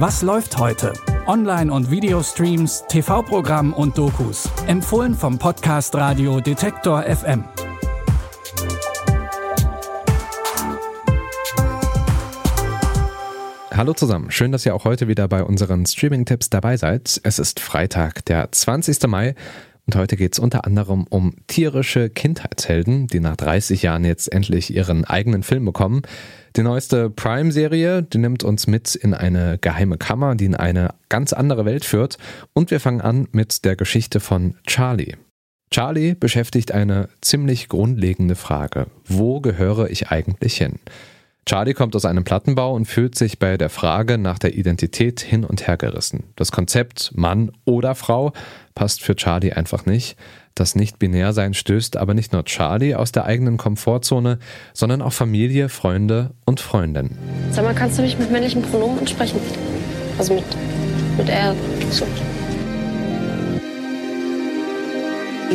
Was läuft heute? Online- und Videostreams, TV-Programm und Dokus. Empfohlen vom Podcast Radio Detektor FM. Hallo zusammen, schön, dass ihr auch heute wieder bei unseren Streaming-Tipps dabei seid. Es ist Freitag, der 20. Mai und heute geht es unter anderem um tierische Kindheitshelden, die nach 30 Jahren jetzt endlich ihren eigenen Film bekommen. Die neueste Prime-Serie, die nimmt uns mit in eine geheime Kammer, die in eine ganz andere Welt führt. Und wir fangen an mit der Geschichte von Charlie. Charlie beschäftigt eine ziemlich grundlegende Frage. Wo gehöre ich eigentlich hin? Charlie kommt aus einem Plattenbau und fühlt sich bei der Frage nach der Identität hin und her gerissen. Das Konzept Mann oder Frau passt für Charlie einfach nicht. Das Nicht-Binär-Sein stößt aber nicht nur Charlie aus der eigenen Komfortzone, sondern auch Familie, Freunde und Freundinnen. Sag mal, kannst du mich mit männlichen Pronomen ansprechen? Also mit, mit er. So.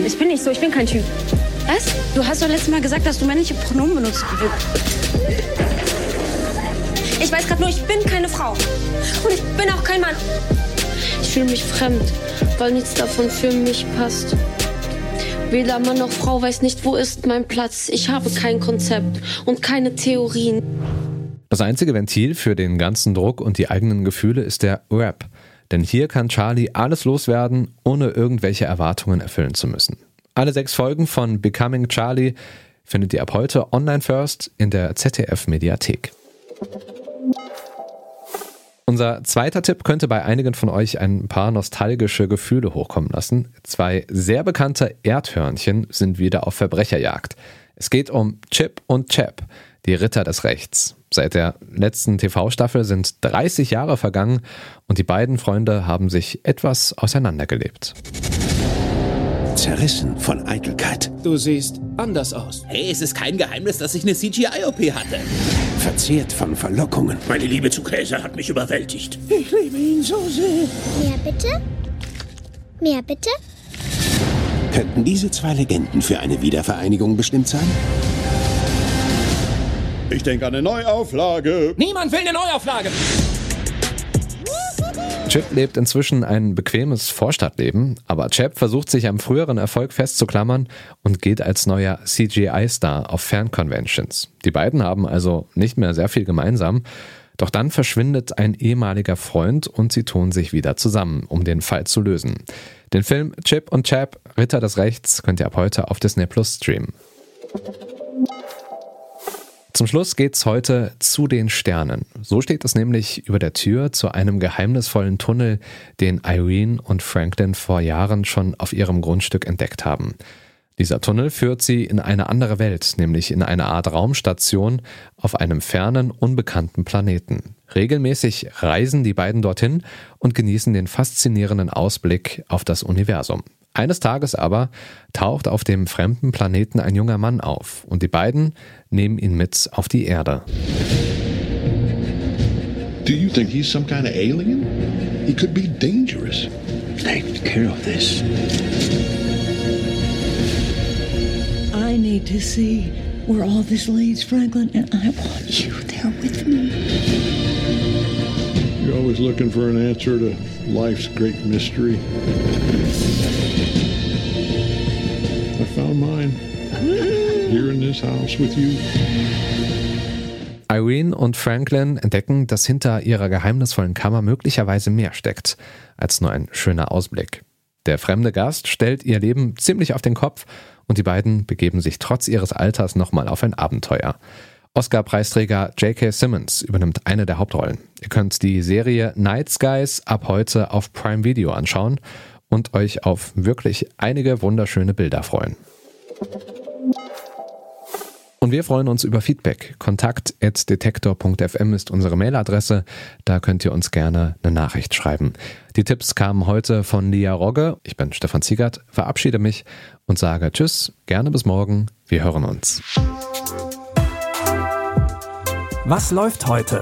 Ich bin nicht so, ich bin kein Typ. Was? Du hast doch letztes Mal gesagt, dass du männliche Pronomen benutzt. Ich weiß gerade nur, ich bin keine Frau. Und ich bin auch kein Mann. Ich fühle mich fremd, weil nichts davon für mich passt. Weder Mann noch Frau weiß nicht, wo ist mein Platz. Ich habe kein Konzept und keine Theorien. Das einzige Ventil für den ganzen Druck und die eigenen Gefühle ist der Rap. Denn hier kann Charlie alles loswerden, ohne irgendwelche Erwartungen erfüllen zu müssen. Alle sechs Folgen von Becoming Charlie findet ihr ab heute online first in der ZDF Mediathek. Unser zweiter Tipp könnte bei einigen von euch ein paar nostalgische Gefühle hochkommen lassen. Zwei sehr bekannte Erdhörnchen sind wieder auf Verbrecherjagd. Es geht um Chip und Chap, die Ritter des Rechts. Seit der letzten TV-Staffel sind 30 Jahre vergangen und die beiden Freunde haben sich etwas auseinandergelebt zerrissen von Eitelkeit. Du siehst anders aus. Hey, es ist kein Geheimnis, dass ich eine CGI-OP hatte. Verzehrt von Verlockungen. Meine Liebe zu Käse hat mich überwältigt. Ich liebe ihn so sehr. Mehr bitte? Mehr bitte? Könnten diese zwei Legenden für eine Wiedervereinigung bestimmt sein? Ich denke an eine Neuauflage. Niemand will eine Neuauflage. Chip lebt inzwischen ein bequemes Vorstadtleben, aber Chap versucht sich am früheren Erfolg festzuklammern und geht als neuer CGI-Star auf Fanconventions. Die beiden haben also nicht mehr sehr viel gemeinsam. Doch dann verschwindet ein ehemaliger Freund und sie tun sich wieder zusammen, um den Fall zu lösen. Den Film Chip und Chap, Ritter des Rechts, könnt ihr ab heute auf Disney Plus streamen. Zum Schluss geht's heute zu den Sternen. So steht es nämlich über der Tür zu einem geheimnisvollen Tunnel, den Irene und Franklin vor Jahren schon auf ihrem Grundstück entdeckt haben. Dieser Tunnel führt sie in eine andere Welt, nämlich in eine Art Raumstation auf einem fernen, unbekannten Planeten. Regelmäßig reisen die beiden dorthin und genießen den faszinierenden Ausblick auf das Universum. Eines Tages aber taucht auf dem fremden Planeten ein junger Mann auf und die beiden nehmen ihn mit auf die Erde. Do you think he's some kind of alien? He could be dangerous. Take care of this. I need to see where all this leads, Franklin, and I want you there with me. You're always looking for an answer to life's great mystery. I found mine here in this house with you. Irene und Franklin entdecken, dass hinter ihrer geheimnisvollen Kammer möglicherweise mehr steckt als nur ein schöner Ausblick. Der fremde Gast stellt ihr Leben ziemlich auf den Kopf und die beiden begeben sich trotz ihres Alters nochmal auf ein Abenteuer. Oscar-Preisträger J.K. Simmons übernimmt eine der Hauptrollen. Ihr könnt die Serie Night Skies ab heute auf Prime Video anschauen und euch auf wirklich einige wunderschöne Bilder freuen. Und wir freuen uns über Feedback. Kontakt.detektor.fm ist unsere Mailadresse. Da könnt ihr uns gerne eine Nachricht schreiben. Die Tipps kamen heute von Lia Rogge. Ich bin Stefan Ziegert, verabschiede mich und sage Tschüss, gerne bis morgen. Wir hören uns. Was läuft heute?